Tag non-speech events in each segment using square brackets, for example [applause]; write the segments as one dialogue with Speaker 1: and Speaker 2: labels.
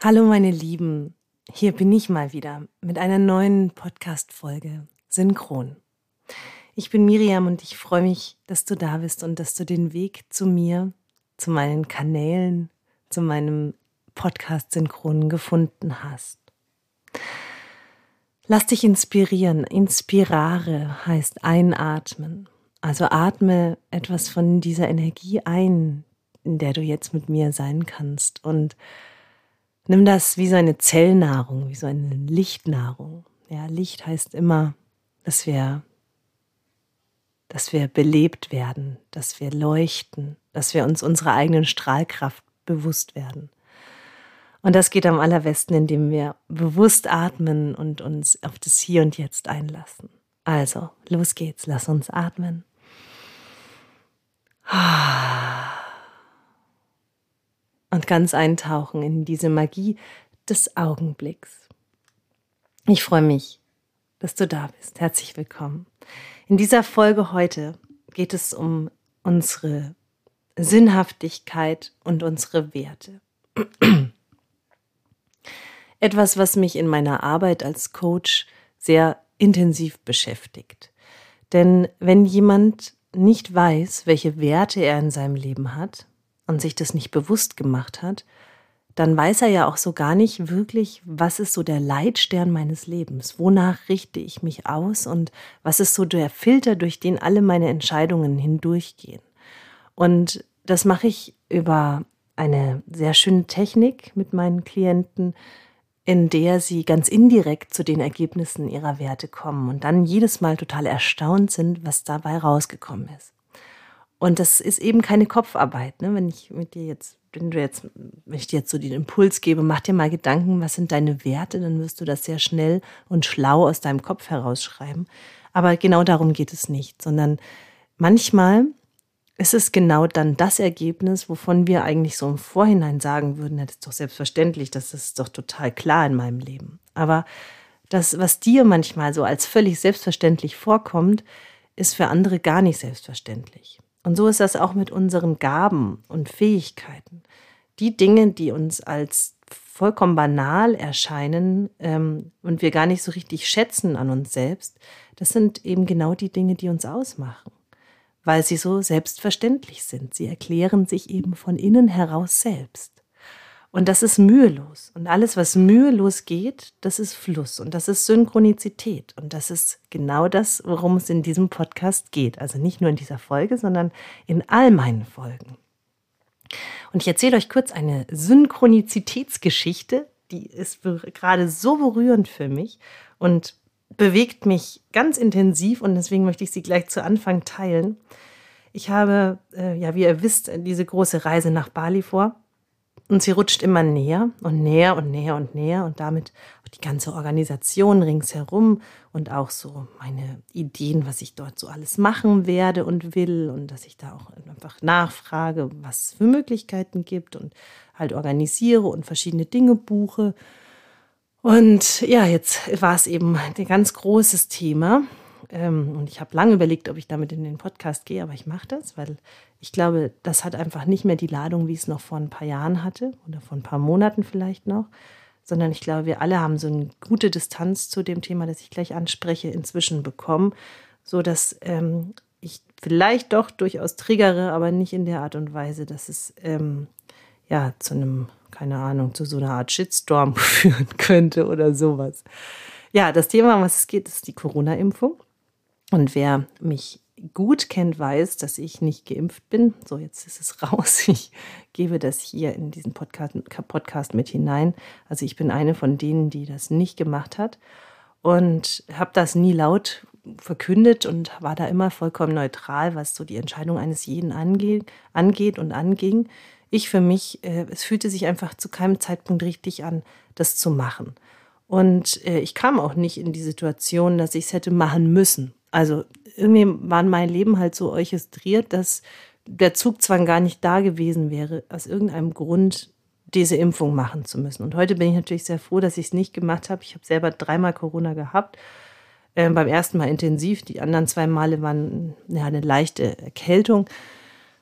Speaker 1: Hallo meine Lieben, hier bin ich mal wieder mit einer neuen Podcast-Folge Synchron. Ich bin Miriam und ich freue mich, dass du da bist und dass du den Weg zu mir, zu meinen Kanälen, zu meinem Podcast Synchron gefunden hast. Lass dich inspirieren. Inspirare heißt einatmen. Also atme etwas von dieser Energie ein, in der du jetzt mit mir sein kannst und Nimm das wie so eine Zellnahrung, wie so eine Lichtnahrung. Ja, Licht heißt immer, dass wir, dass wir belebt werden, dass wir leuchten, dass wir uns unserer eigenen Strahlkraft bewusst werden. Und das geht am allerbesten, indem wir bewusst atmen und uns auf das Hier und Jetzt einlassen. Also, los geht's, lass uns atmen. Ah und ganz eintauchen in diese Magie des Augenblicks. Ich freue mich, dass du da bist. Herzlich willkommen. In dieser Folge heute geht es um unsere Sinnhaftigkeit und unsere Werte. [clears throat] Etwas, was mich in meiner Arbeit als Coach sehr intensiv beschäftigt. Denn wenn jemand nicht weiß, welche Werte er in seinem Leben hat, und sich das nicht bewusst gemacht hat, dann weiß er ja auch so gar nicht wirklich, was ist so der Leitstern meines Lebens, wonach richte ich mich aus und was ist so der Filter, durch den alle meine Entscheidungen hindurchgehen. Und das mache ich über eine sehr schöne Technik mit meinen Klienten, in der sie ganz indirekt zu den Ergebnissen ihrer Werte kommen und dann jedes Mal total erstaunt sind, was dabei rausgekommen ist. Und das ist eben keine Kopfarbeit. Ne? Wenn ich mit dir jetzt, wenn du jetzt, wenn ich dir jetzt so den Impuls gebe, mach dir mal Gedanken, was sind deine Werte, dann wirst du das sehr schnell und schlau aus deinem Kopf herausschreiben. Aber genau darum geht es nicht, sondern manchmal ist es genau dann das Ergebnis, wovon wir eigentlich so im Vorhinein sagen würden, das ist doch selbstverständlich, das ist doch total klar in meinem Leben. Aber das, was dir manchmal so als völlig selbstverständlich vorkommt, ist für andere gar nicht selbstverständlich. Und so ist das auch mit unseren Gaben und Fähigkeiten. Die Dinge, die uns als vollkommen banal erscheinen ähm, und wir gar nicht so richtig schätzen an uns selbst, das sind eben genau die Dinge, die uns ausmachen, weil sie so selbstverständlich sind. Sie erklären sich eben von innen heraus selbst. Und das ist mühelos. Und alles, was mühelos geht, das ist Fluss und das ist Synchronizität. Und das ist genau das, worum es in diesem Podcast geht. Also nicht nur in dieser Folge, sondern in all meinen Folgen. Und ich erzähle euch kurz eine Synchronizitätsgeschichte, die ist gerade so berührend für mich und bewegt mich ganz intensiv und deswegen möchte ich sie gleich zu Anfang teilen. Ich habe, äh, ja, wie ihr wisst, diese große Reise nach Bali vor und sie rutscht immer näher und näher und näher und näher und damit die ganze Organisation ringsherum und auch so meine Ideen, was ich dort so alles machen werde und will und dass ich da auch einfach nachfrage, was es für Möglichkeiten gibt und halt organisiere und verschiedene Dinge buche. Und ja, jetzt war es eben ein ganz großes Thema. Ähm, und ich habe lange überlegt, ob ich damit in den Podcast gehe, aber ich mache das, weil ich glaube, das hat einfach nicht mehr die Ladung, wie es noch vor ein paar Jahren hatte oder vor ein paar Monaten vielleicht noch, sondern ich glaube, wir alle haben so eine gute Distanz zu dem Thema, das ich gleich anspreche, inzwischen bekommen, so dass ähm, ich vielleicht doch durchaus triggere, aber nicht in der Art und Weise, dass es ähm, ja zu einem, keine Ahnung, zu so einer Art Shitstorm [laughs] führen könnte oder sowas. Ja, das Thema, um was es geht, ist die Corona-Impfung. Und wer mich gut kennt, weiß, dass ich nicht geimpft bin. So, jetzt ist es [laughs] raus. Ich gebe das hier in diesen Podcast, Podcast mit hinein. Also ich bin eine von denen, die das nicht gemacht hat und habe das nie laut verkündet und war da immer vollkommen neutral, was so die Entscheidung eines jeden angeht, angeht und anging. Ich für mich, äh, es fühlte sich einfach zu keinem Zeitpunkt richtig an, das zu machen. Und äh, ich kam auch nicht in die Situation, dass ich es hätte machen müssen. Also irgendwie war mein Leben halt so orchestriert, dass der Zugzwang gar nicht da gewesen wäre, aus irgendeinem Grund diese Impfung machen zu müssen. Und heute bin ich natürlich sehr froh, dass ich es nicht gemacht habe. Ich habe selber dreimal Corona gehabt. Äh, beim ersten Mal intensiv, die anderen zwei Male waren ja, eine leichte Erkältung.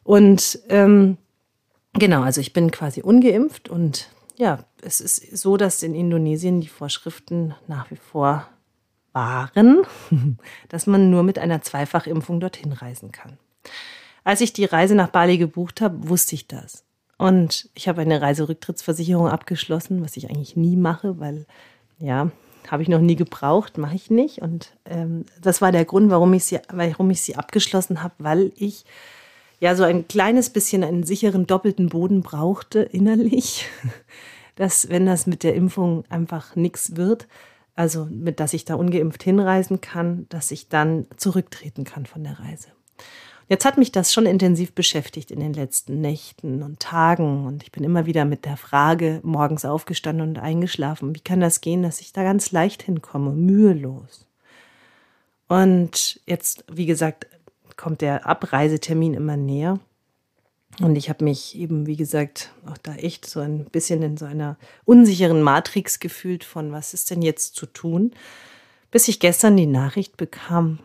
Speaker 1: Und ähm, genau, also ich bin quasi ungeimpft und ja, es ist so, dass in Indonesien die Vorschriften nach wie vor waren, [laughs] dass man nur mit einer Zweifachimpfung dorthin reisen kann. Als ich die Reise nach Bali gebucht habe, wusste ich das. Und ich habe eine Reiserücktrittsversicherung abgeschlossen, was ich eigentlich nie mache, weil, ja, habe ich noch nie gebraucht, mache ich nicht. Und ähm, das war der Grund, warum ich sie, warum ich sie abgeschlossen habe, weil ich ja so ein kleines bisschen einen sicheren doppelten Boden brauchte innerlich, [laughs] dass wenn das mit der Impfung einfach nichts wird, also mit dass ich da ungeimpft hinreisen kann, dass ich dann zurücktreten kann von der Reise. Jetzt hat mich das schon intensiv beschäftigt in den letzten Nächten und Tagen und ich bin immer wieder mit der Frage morgens aufgestanden und eingeschlafen, wie kann das gehen, dass ich da ganz leicht hinkomme, mühelos. Und jetzt, wie gesagt, kommt der Abreisetermin immer näher. Und ich habe mich eben, wie gesagt, auch da echt so ein bisschen in so einer unsicheren Matrix gefühlt von, was ist denn jetzt zu tun, bis ich gestern die Nachricht bekam,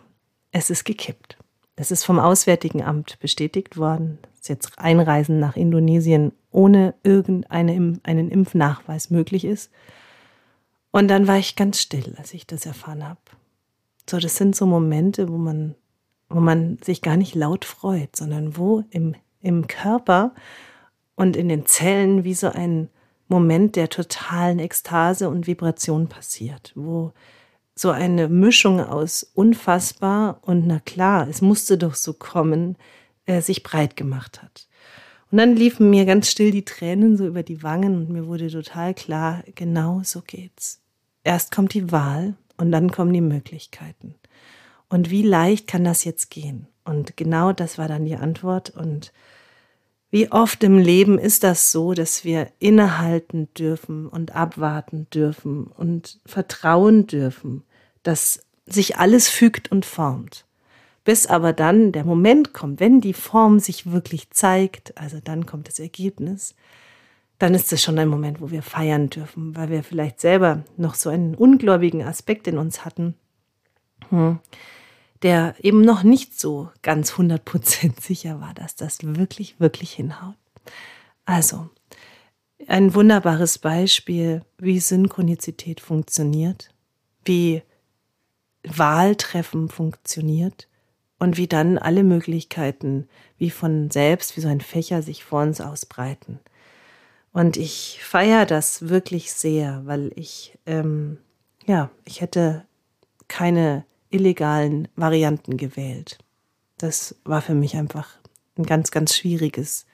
Speaker 1: es ist gekippt. Es ist vom Auswärtigen Amt bestätigt worden, dass jetzt Einreisen nach Indonesien ohne irgendeinen Impfnachweis möglich ist. Und dann war ich ganz still, als ich das erfahren habe. So, das sind so Momente, wo man wo man sich gar nicht laut freut, sondern wo im, im Körper und in den Zellen wie so ein Moment der totalen Ekstase und Vibration passiert, wo so eine Mischung aus unfassbar und na klar, es musste doch so kommen, äh, sich breit gemacht hat. Und dann liefen mir ganz still die Tränen so über die Wangen und mir wurde total klar, genau so geht's. Erst kommt die Wahl und dann kommen die Möglichkeiten. Und wie leicht kann das jetzt gehen? Und genau das war dann die Antwort. Und wie oft im Leben ist das so, dass wir innehalten dürfen und abwarten dürfen und vertrauen dürfen, dass sich alles fügt und formt. Bis aber dann der Moment kommt, wenn die Form sich wirklich zeigt, also dann kommt das Ergebnis, dann ist es schon ein Moment, wo wir feiern dürfen, weil wir vielleicht selber noch so einen ungläubigen Aspekt in uns hatten. Hm der eben noch nicht so ganz 100% [laughs] sicher war, dass das wirklich, wirklich hinhaut. Also, ein wunderbares Beispiel, wie Synchronizität funktioniert, wie Wahltreffen funktioniert und wie dann alle Möglichkeiten wie von selbst, wie so ein Fächer sich vor uns ausbreiten. Und ich feiere das wirklich sehr, weil ich, ähm, ja, ich hätte keine illegalen Varianten gewählt. Das war für mich einfach ein ganz, ganz schwieriges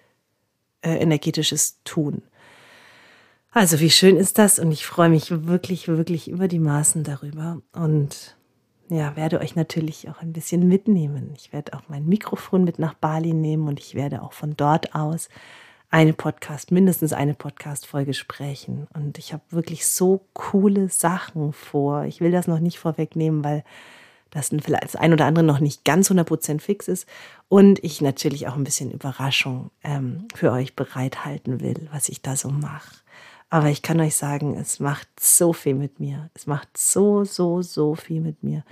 Speaker 1: äh, energetisches Tun. Also wie schön ist das und ich freue mich wirklich, wirklich über die Maßen darüber und ja, werde euch natürlich auch ein bisschen mitnehmen. Ich werde auch mein Mikrofon mit nach Bali nehmen und ich werde auch von dort aus eine Podcast, mindestens eine Podcast-Folge sprechen. Und ich habe wirklich so coole Sachen vor. Ich will das noch nicht vorwegnehmen, weil dass das ein oder andere noch nicht ganz 100% fix ist und ich natürlich auch ein bisschen Überraschung ähm, für euch bereithalten will, was ich da so mache. Aber ich kann euch sagen, es macht so viel mit mir. Es macht so, so, so viel mit mir.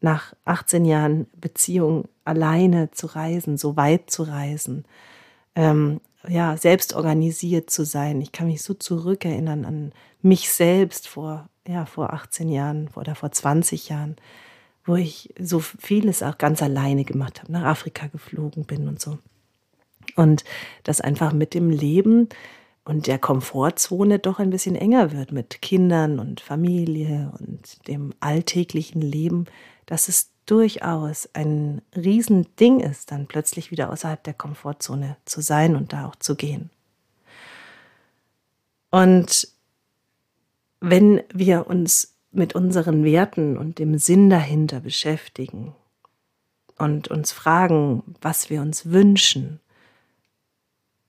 Speaker 1: Nach 18 Jahren Beziehung alleine zu reisen, so weit zu reisen, ähm, ja, selbst organisiert zu sein. Ich kann mich so zurückerinnern an mich selbst vor, ja, vor 18 Jahren oder vor 20 Jahren wo ich so vieles auch ganz alleine gemacht habe, nach Afrika geflogen bin und so. Und das einfach mit dem Leben und der Komfortzone doch ein bisschen enger wird mit Kindern und Familie und dem alltäglichen Leben, dass es durchaus ein Riesending ist, dann plötzlich wieder außerhalb der Komfortzone zu sein und da auch zu gehen. Und wenn wir uns mit unseren Werten und dem Sinn dahinter beschäftigen und uns fragen, was wir uns wünschen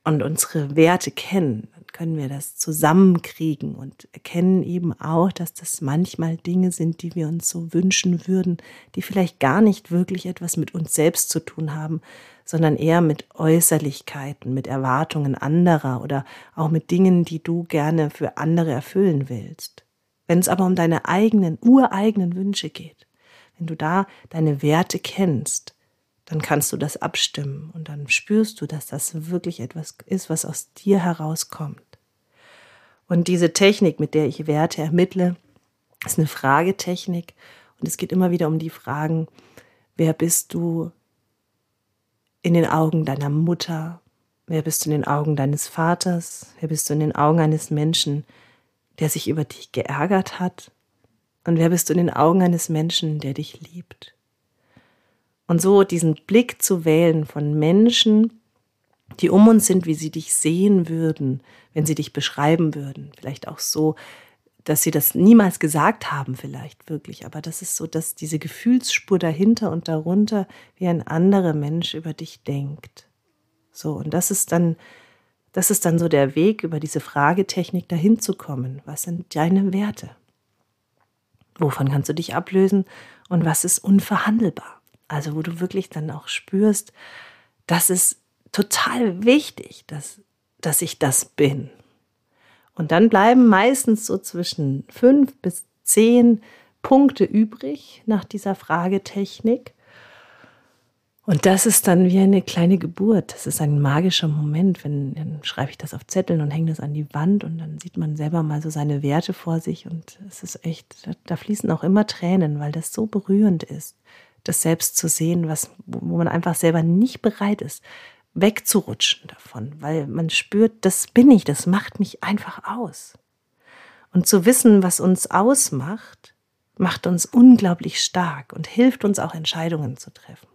Speaker 1: und unsere Werte kennen, dann können wir das zusammenkriegen und erkennen eben auch, dass das manchmal Dinge sind, die wir uns so wünschen würden, die vielleicht gar nicht wirklich etwas mit uns selbst zu tun haben, sondern eher mit Äußerlichkeiten, mit Erwartungen anderer oder auch mit Dingen, die du gerne für andere erfüllen willst. Wenn es aber um deine eigenen, ureigenen Wünsche geht, wenn du da deine Werte kennst, dann kannst du das abstimmen und dann spürst du, dass das wirklich etwas ist, was aus dir herauskommt. Und diese Technik, mit der ich Werte ermittle, ist eine Fragetechnik. Und es geht immer wieder um die Fragen, wer bist du in den Augen deiner Mutter? Wer bist du in den Augen deines Vaters? Wer bist du in den Augen eines Menschen, der sich über dich geärgert hat? Und wer bist du in den Augen eines Menschen, der dich liebt? Und so diesen Blick zu wählen von Menschen, die um uns sind, wie sie dich sehen würden, wenn sie dich beschreiben würden. Vielleicht auch so, dass sie das niemals gesagt haben, vielleicht wirklich. Aber das ist so, dass diese Gefühlsspur dahinter und darunter, wie ein anderer Mensch über dich denkt. So, und das ist dann, das ist dann so der Weg, über diese Fragetechnik dahin zu kommen. Was sind deine Werte? Wovon kannst du dich ablösen? Und was ist unverhandelbar? Also, wo du wirklich dann auch spürst, das ist total wichtig, dass, dass ich das bin. Und dann bleiben meistens so zwischen fünf bis zehn Punkte übrig nach dieser Fragetechnik. Und das ist dann wie eine kleine Geburt. Das ist ein magischer Moment, wenn dann schreibe ich das auf Zetteln und hänge das an die Wand und dann sieht man selber mal so seine Werte vor sich und es ist echt, da fließen auch immer Tränen, weil das so berührend ist, das selbst zu sehen, was, wo man einfach selber nicht bereit ist, wegzurutschen davon, weil man spürt, das bin ich, das macht mich einfach aus. Und zu wissen, was uns ausmacht, macht uns unglaublich stark und hilft uns auch Entscheidungen zu treffen.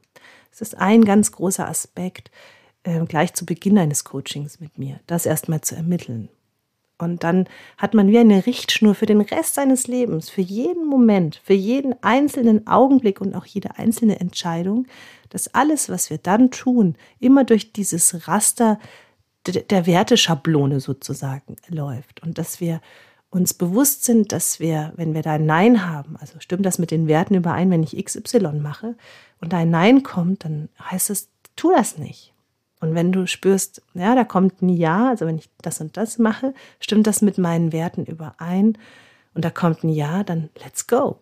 Speaker 1: Es ist ein ganz großer Aspekt äh, gleich zu Beginn eines Coachings mit mir, das erstmal zu ermitteln. Und dann hat man wie eine Richtschnur für den Rest seines Lebens, für jeden Moment, für jeden einzelnen Augenblick und auch jede einzelne Entscheidung, dass alles, was wir dann tun, immer durch dieses Raster der Werteschablone sozusagen läuft und dass wir uns bewusst sind, dass wir, wenn wir da ein Nein haben, also stimmt das mit den Werten überein, wenn ich XY mache und da ein Nein kommt, dann heißt es, tu das nicht. Und wenn du spürst, ja, da kommt ein Ja, also wenn ich das und das mache, stimmt das mit meinen Werten überein und da kommt ein Ja, dann let's go.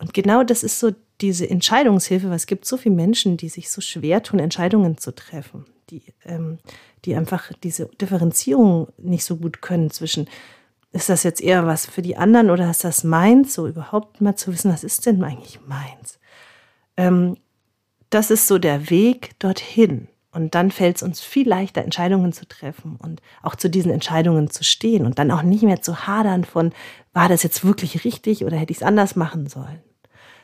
Speaker 1: Und genau das ist so diese Entscheidungshilfe, weil es gibt so viele Menschen, die sich so schwer tun, Entscheidungen zu treffen, die, ähm, die einfach diese Differenzierung nicht so gut können zwischen, ist das jetzt eher was für die anderen oder ist das meins? So überhaupt mal zu wissen, was ist denn eigentlich meins? Ähm, das ist so der Weg dorthin. Und dann fällt es uns viel leichter, Entscheidungen zu treffen und auch zu diesen Entscheidungen zu stehen und dann auch nicht mehr zu hadern von, war das jetzt wirklich richtig oder hätte ich es anders machen sollen?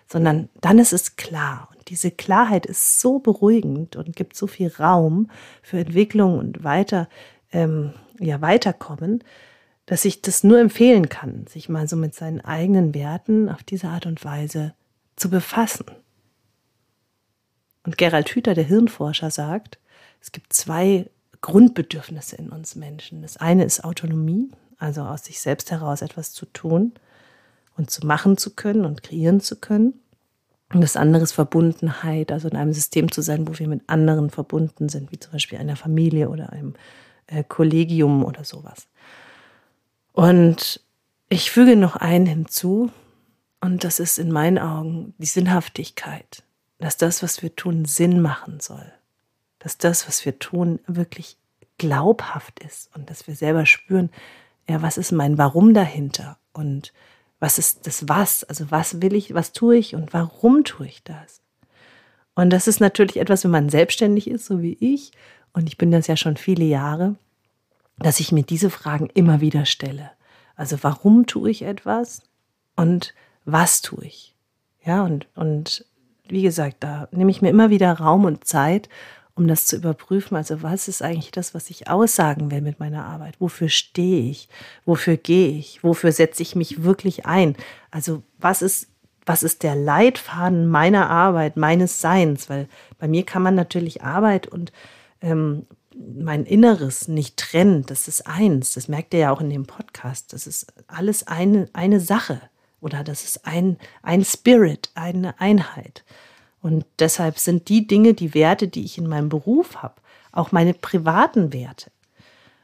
Speaker 1: Sondern dann ist es klar. Und diese Klarheit ist so beruhigend und gibt so viel Raum für Entwicklung und weiter, ähm, ja, weiterkommen, dass ich das nur empfehlen kann, sich mal so mit seinen eigenen Werten auf diese Art und Weise zu befassen. Und Gerald Hüther, der Hirnforscher, sagt, es gibt zwei Grundbedürfnisse in uns Menschen. Das eine ist Autonomie, also aus sich selbst heraus etwas zu tun und zu machen zu können und kreieren zu können. Und das andere ist Verbundenheit, also in einem System zu sein, wo wir mit anderen verbunden sind, wie zum Beispiel einer Familie oder einem äh, Kollegium oder sowas. Und ich füge noch einen hinzu, und das ist in meinen Augen die Sinnhaftigkeit dass das, was wir tun, Sinn machen soll. Dass das, was wir tun, wirklich glaubhaft ist und dass wir selber spüren, ja, was ist mein Warum dahinter und was ist das Was? Also was will ich, was tue ich und warum tue ich das? Und das ist natürlich etwas, wenn man selbstständig ist, so wie ich, und ich bin das ja schon viele Jahre, dass ich mir diese Fragen immer wieder stelle. Also warum tue ich etwas und was tue ich? Ja, und, und wie gesagt, da nehme ich mir immer wieder Raum und Zeit, um das zu überprüfen. Also was ist eigentlich das, was ich aussagen will mit meiner Arbeit? Wofür stehe ich? Wofür gehe ich? Wofür setze ich mich wirklich ein? Also was ist, was ist der Leitfaden meiner Arbeit, meines Seins? Weil bei mir kann man natürlich Arbeit und ähm, mein Inneres nicht trennen. Das ist eins. Das merkt ihr ja auch in dem Podcast. Das ist alles eine, eine Sache. Oder das ist ein, ein Spirit, eine Einheit. Und deshalb sind die Dinge, die Werte, die ich in meinem Beruf habe, auch meine privaten Werte.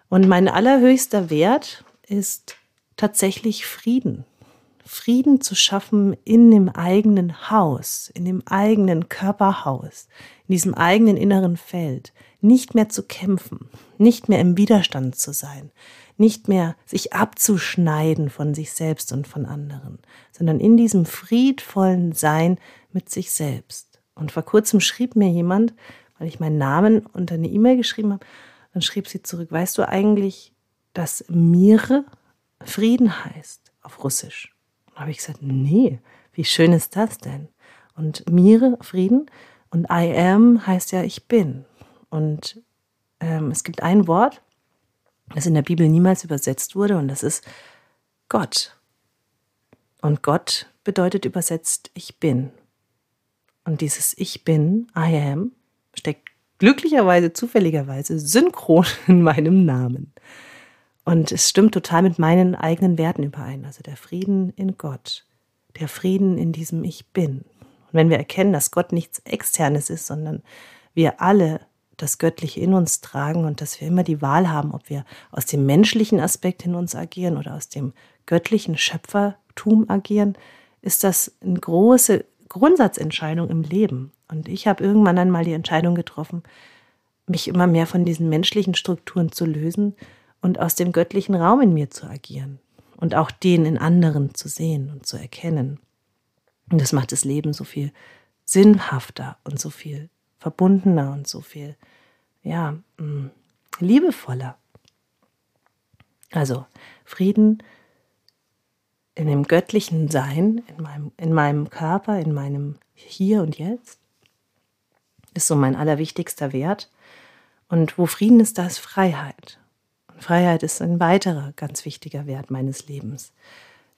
Speaker 1: Und mein allerhöchster Wert ist tatsächlich Frieden. Frieden zu schaffen in dem eigenen Haus, in dem eigenen Körperhaus, in diesem eigenen inneren Feld, nicht mehr zu kämpfen, nicht mehr im Widerstand zu sein, nicht mehr sich abzuschneiden von sich selbst und von anderen, sondern in diesem friedvollen Sein mit sich selbst. Und vor kurzem schrieb mir jemand, weil ich meinen Namen unter eine E-Mail geschrieben habe, dann schrieb sie zurück, weißt du eigentlich, dass Mire Frieden heißt auf Russisch? Und habe ich gesagt, nee, wie schön ist das denn? Und Mire, Frieden, und I am heißt ja ich bin. Und ähm, es gibt ein Wort, das in der Bibel niemals übersetzt wurde, und das ist Gott. Und Gott bedeutet übersetzt ich bin. Und dieses Ich bin, I am, steckt glücklicherweise, zufälligerweise synchron [laughs] in meinem Namen. Und es stimmt total mit meinen eigenen Werten überein. Also der Frieden in Gott, der Frieden in diesem Ich bin. Und wenn wir erkennen, dass Gott nichts Externes ist, sondern wir alle das Göttliche in uns tragen und dass wir immer die Wahl haben, ob wir aus dem menschlichen Aspekt in uns agieren oder aus dem göttlichen Schöpfertum agieren, ist das eine große Grundsatzentscheidung im Leben. Und ich habe irgendwann einmal die Entscheidung getroffen, mich immer mehr von diesen menschlichen Strukturen zu lösen und aus dem göttlichen Raum in mir zu agieren und auch den in anderen zu sehen und zu erkennen. Und das macht das Leben so viel sinnhafter und so viel verbundener und so viel, ja, mm, liebevoller. Also Frieden in dem göttlichen Sein, in meinem, in meinem Körper, in meinem Hier und Jetzt, ist so mein allerwichtigster Wert. Und wo Frieden ist, da ist Freiheit. Und Freiheit ist ein weiterer ganz wichtiger Wert meines Lebens.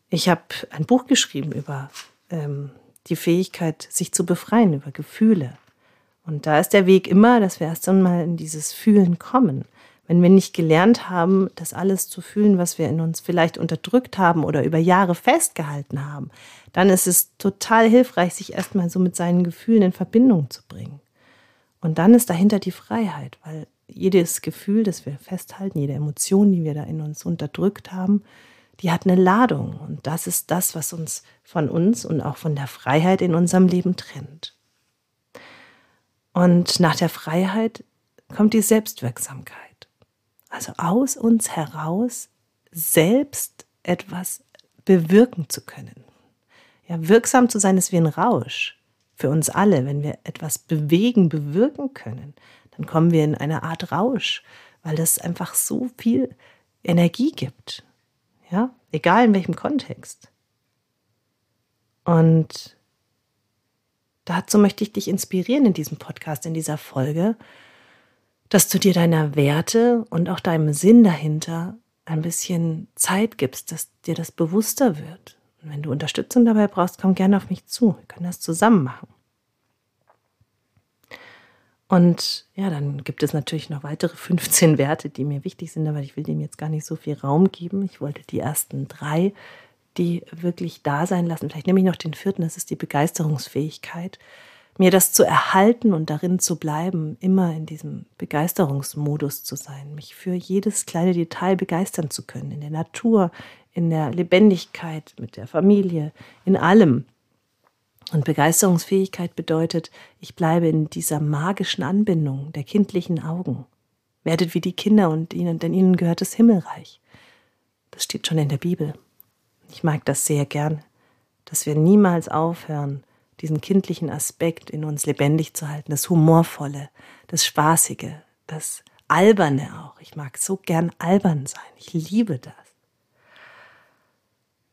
Speaker 1: Ich habe ein Buch geschrieben über ähm, die Fähigkeit, sich zu befreien, über Gefühle. Und da ist der Weg immer, dass wir erst einmal in dieses Fühlen kommen. Wenn wir nicht gelernt haben, das alles zu fühlen, was wir in uns vielleicht unterdrückt haben oder über Jahre festgehalten haben, dann ist es total hilfreich, sich erstmal so mit seinen Gefühlen in Verbindung zu bringen. Und dann ist dahinter die Freiheit, weil jedes Gefühl, das wir festhalten, jede Emotion, die wir da in uns unterdrückt haben, die hat eine Ladung. Und das ist das, was uns von uns und auch von der Freiheit in unserem Leben trennt. Und nach der Freiheit kommt die Selbstwirksamkeit. Also aus uns heraus selbst etwas bewirken zu können. Ja, wirksam zu sein ist wie ein Rausch für uns alle. Wenn wir etwas bewegen, bewirken können, dann kommen wir in eine Art Rausch, weil das einfach so viel Energie gibt. Ja, egal in welchem Kontext. Und Dazu möchte ich dich inspirieren in diesem Podcast, in dieser Folge, dass du dir deiner Werte und auch deinem Sinn dahinter ein bisschen Zeit gibst, dass dir das bewusster wird. Und wenn du Unterstützung dabei brauchst, komm gerne auf mich zu. Wir können das zusammen machen. Und ja, dann gibt es natürlich noch weitere [laughs] 15 Werte, die mir wichtig sind, aber ich will dem jetzt gar nicht so viel Raum geben. Ich wollte die ersten drei die wirklich da sein lassen. Vielleicht nehme ich noch den vierten, das ist die Begeisterungsfähigkeit. Mir das zu erhalten und darin zu bleiben, immer in diesem Begeisterungsmodus zu sein, mich für jedes kleine Detail begeistern zu können, in der Natur, in der Lebendigkeit, mit der Familie, in allem. Und Begeisterungsfähigkeit bedeutet, ich bleibe in dieser magischen Anbindung der kindlichen Augen. Werdet wie die Kinder und ihnen, denn ihnen gehört das Himmelreich. Das steht schon in der Bibel. Ich mag das sehr gern, dass wir niemals aufhören, diesen kindlichen Aspekt in uns lebendig zu halten, das Humorvolle, das Spaßige, das Alberne auch. Ich mag so gern albern sein. Ich liebe das.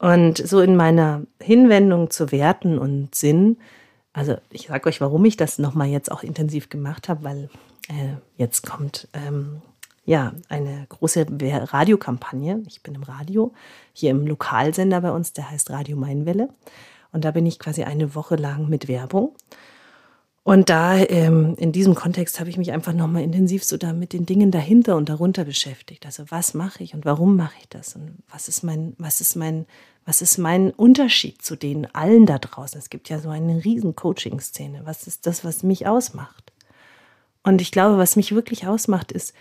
Speaker 1: Und so in meiner Hinwendung zu Werten und Sinn, also ich sage euch, warum ich das nochmal jetzt auch intensiv gemacht habe, weil äh, jetzt kommt ähm, ja, eine große Radiokampagne. Ich bin im Radio, hier im Lokalsender bei uns, der heißt Radio Mainwelle. Und da bin ich quasi eine Woche lang mit Werbung. Und da, ähm, in diesem Kontext, habe ich mich einfach nochmal intensiv so da mit den Dingen dahinter und darunter beschäftigt. Also was mache ich und warum mache ich das? Und was ist mein, was ist mein, was ist mein Unterschied zu den allen da draußen? Es gibt ja so eine riesen Coaching-Szene. Was ist das, was mich ausmacht? Und ich glaube, was mich wirklich ausmacht, ist,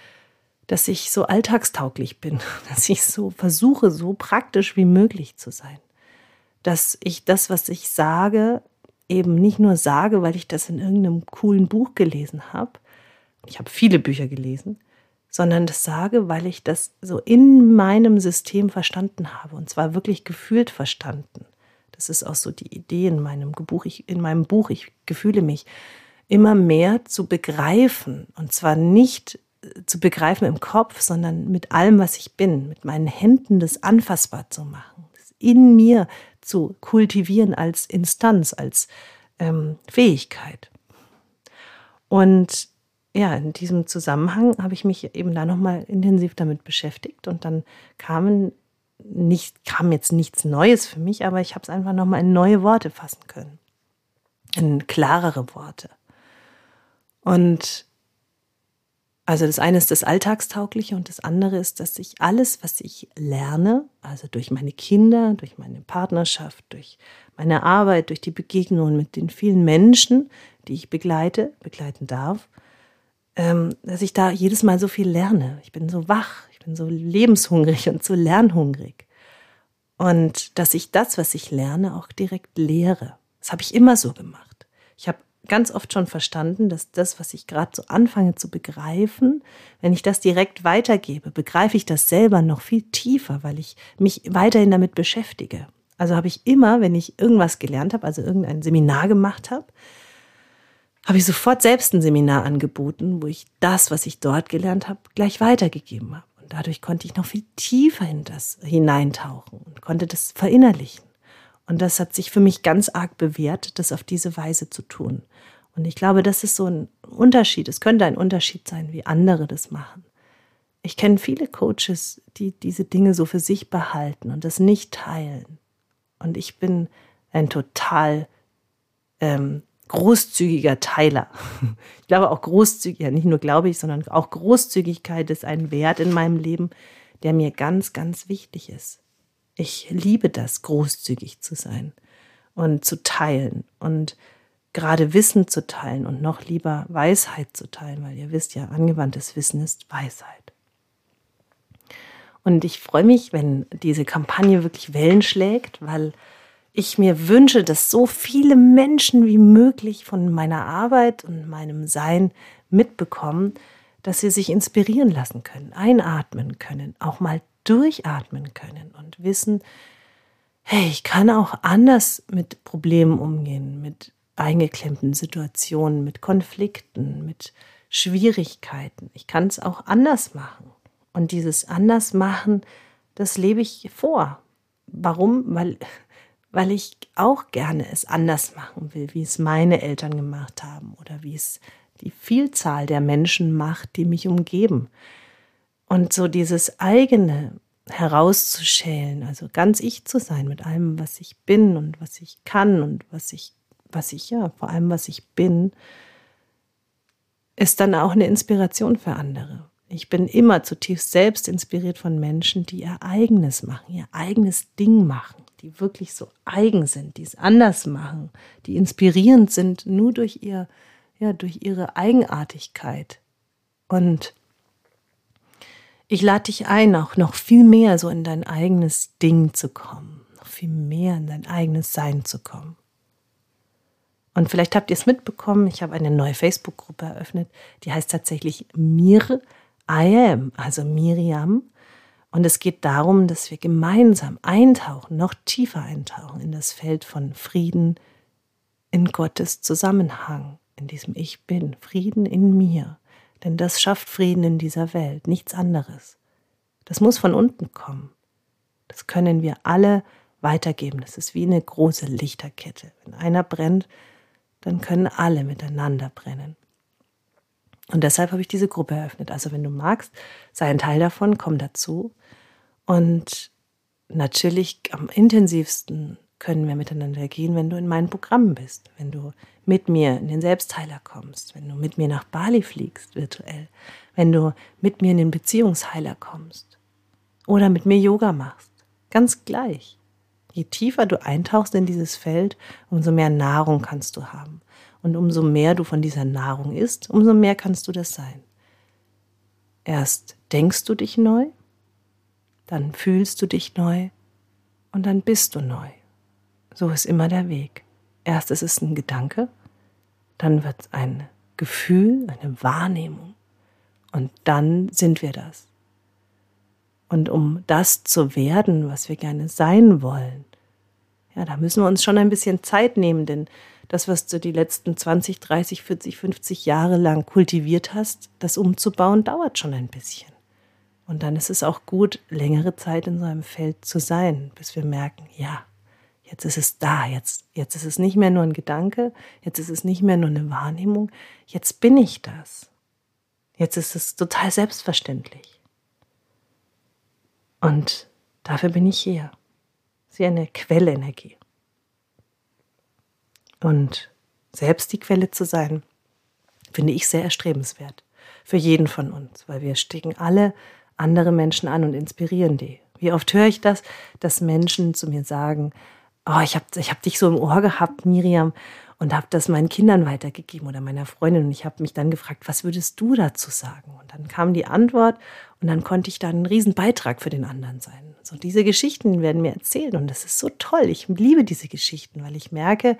Speaker 1: dass ich so alltagstauglich bin, [laughs] dass ich so versuche, so praktisch wie möglich zu sein. Dass ich das, was ich sage, eben nicht nur sage, weil ich das in irgendeinem coolen Buch gelesen habe. Ich habe viele Bücher gelesen, sondern das sage, weil ich das so in meinem System verstanden habe und zwar wirklich gefühlt verstanden. Das ist auch so die Idee in meinem Buch. Ich, in meinem Buch, ich gefühle mich immer mehr zu begreifen und zwar nicht äh, zu begreifen im Kopf, sondern mit allem, was ich bin, mit meinen Händen das anfassbar zu machen, in mir zu kultivieren als Instanz, als ähm, Fähigkeit. Und ja, in diesem Zusammenhang habe ich mich eben da nochmal intensiv damit beschäftigt und dann kamen nicht, kam jetzt nichts Neues für mich, aber ich habe es einfach nochmal in neue Worte fassen können. In klarere Worte. Und also das eine ist das Alltagstaugliche und das andere ist, dass ich alles, was ich lerne, also durch meine Kinder, durch meine Partnerschaft, durch meine Arbeit, durch die Begegnungen mit den vielen Menschen, die ich begleite, begleiten darf, ähm, dass ich da jedes Mal so viel lerne. Ich bin so wach, ich bin so lebenshungrig und so lernhungrig. Und dass ich das, was ich lerne, auch direkt lehre. Das habe ich immer so gemacht. Ich habe ganz oft schon verstanden, dass das, was ich gerade so anfange zu begreifen, wenn ich das direkt weitergebe, begreife ich das selber noch viel tiefer, weil ich mich weiterhin damit beschäftige. Also habe ich immer, wenn ich irgendwas gelernt habe, also irgendein Seminar gemacht habe, habe ich sofort selbst ein Seminar angeboten, wo ich das, was ich dort gelernt habe, gleich weitergegeben habe. Und dadurch konnte ich noch viel tiefer in das hineintauchen und konnte das verinnerlichen. Und das hat sich für mich ganz arg bewährt, das auf diese Weise zu tun. Und ich glaube, das ist so ein Unterschied. Es könnte ein Unterschied sein, wie andere das machen. Ich kenne viele Coaches, die diese Dinge so für sich behalten und das nicht teilen. Und ich bin ein total ähm, großzügiger Teiler. [laughs] Ich glaube auch großzügig, ja nicht nur glaube ich, sondern auch Großzügigkeit ist ein Wert in meinem Leben, der mir ganz, ganz wichtig ist. Ich liebe das, großzügig zu sein und zu teilen und gerade Wissen zu teilen und noch lieber Weisheit zu teilen, weil ihr wisst ja, angewandtes Wissen ist Weisheit. Und ich freue mich, wenn diese Kampagne wirklich Wellen schlägt, weil ich mir wünsche, dass so viele Menschen wie möglich von meiner Arbeit und meinem Sein mitbekommen, dass sie sich inspirieren lassen können, einatmen können, auch mal durchatmen können und wissen, hey, ich kann auch anders mit Problemen umgehen, mit eingeklemmten Situationen, mit Konflikten, mit Schwierigkeiten. Ich kann es auch anders machen. Und dieses Andersmachen, das lebe ich vor. Warum? Weil weil ich auch gerne es anders machen will, wie es meine Eltern gemacht haben oder wie es die Vielzahl der Menschen macht, die mich umgeben. Und so dieses eigene herauszuschälen, also ganz ich zu sein mit allem, was ich bin und was ich kann und was ich, was ich, ja, vor allem was ich bin, ist dann auch eine Inspiration für andere. Ich bin immer zutiefst selbst inspiriert von Menschen, die ihr eigenes machen, ihr eigenes Ding machen die wirklich so eigen sind, die es anders machen, die inspirierend sind, nur durch ihr, ja, durch ihre Eigenartigkeit. Und ich lade dich ein, auch noch viel mehr so in dein eigenes Ding zu kommen, noch viel mehr in dein eigenes Sein zu kommen. Und vielleicht habt ihr es mitbekommen, ich habe eine neue Facebook-Gruppe eröffnet, die heißt tatsächlich Mir I Am, also Miriam. Und es geht darum, dass wir gemeinsam eintauchen, noch tiefer eintauchen in das Feld von Frieden in Gottes Zusammenhang, in diesem Ich bin, Frieden in mir. Denn das schafft Frieden in dieser Welt, nichts anderes. Das muss von unten kommen. Das können wir alle weitergeben. Das ist wie eine große Lichterkette. Wenn einer brennt, dann können alle miteinander brennen. Und deshalb habe ich diese Gruppe eröffnet. Also wenn du magst, sei ein Teil davon, komm dazu. Und natürlich am intensivsten können wir miteinander gehen, wenn du in meinen Programmen bist, wenn du mit mir in den Selbstheiler kommst, wenn du mit mir nach Bali fliegst virtuell, wenn du mit mir in den Beziehungsheiler kommst oder mit mir Yoga machst. Ganz gleich. Je tiefer du eintauchst in dieses Feld, umso mehr Nahrung kannst du haben. Und umso mehr du von dieser Nahrung isst, umso mehr kannst du das sein. Erst denkst du dich neu, dann fühlst du dich neu und dann bist du neu. So ist immer der Weg. Erst ist es ein Gedanke, dann wird es ein Gefühl, eine Wahrnehmung Und dann sind wir das. Und um das zu werden, was wir gerne sein wollen, ja, da müssen wir uns schon ein bisschen Zeit nehmen, denn das, was du die letzten 20, 30, 40, 50 Jahre lang kultiviert hast, das umzubauen, dauert schon ein bisschen. Und dann ist es auch gut, längere Zeit in so einem Feld zu sein, bis wir merken, ja, jetzt ist es da, jetzt, jetzt ist es nicht mehr nur ein Gedanke, jetzt ist es nicht mehr nur eine Wahrnehmung, jetzt bin ich das. Jetzt ist es total selbstverständlich. Und dafür bin ich hier. Sie eine Quellenergie. Und selbst die Quelle zu sein, finde ich sehr erstrebenswert. Für jeden von uns, weil wir stecken alle andere Menschen an und inspirieren die. Wie oft höre ich das, dass Menschen zu mir sagen, oh, ich habe ich hab dich so im Ohr gehabt, Miriam, und habe das meinen Kindern weitergegeben oder meiner Freundin. Und ich habe mich dann gefragt, was würdest du dazu sagen? Und dann kam die Antwort und dann konnte ich dann einen riesen Beitrag für den anderen sein. So diese Geschichten werden mir erzählt und das ist so toll. Ich liebe diese Geschichten, weil ich merke,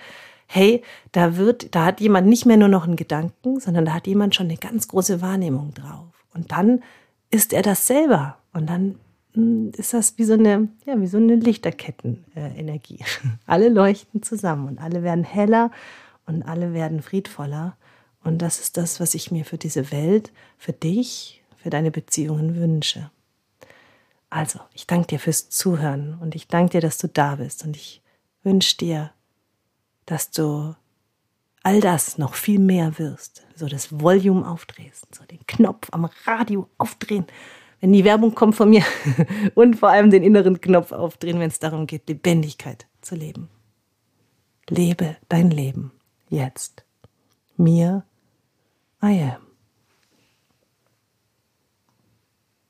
Speaker 1: hey, da wird, da hat jemand nicht mehr nur noch einen Gedanken, sondern da hat jemand schon eine ganz große Wahrnehmung drauf. Und dann ist er das selber. Und dann ist das wie so eine, ja, wie so eine Lichterkettenenergie. [laughs] alle leuchten zusammen und alle werden heller und alle werden friedvoller. Und das ist das, was ich mir für diese Welt, für dich, für deine Beziehungen wünsche. Also, ich danke dir fürs Zuhören und ich danke dir, dass du da bist und ich wünsche dir, dass du all das noch viel mehr wirst, so das Volume aufdrehst, so den Knopf am Radio aufdrehen, wenn die Werbung kommt von mir [laughs] und vor allem den inneren Knopf aufdrehen, wenn es darum geht, Lebendigkeit zu leben. Lebe dein Leben jetzt. Mir, I am.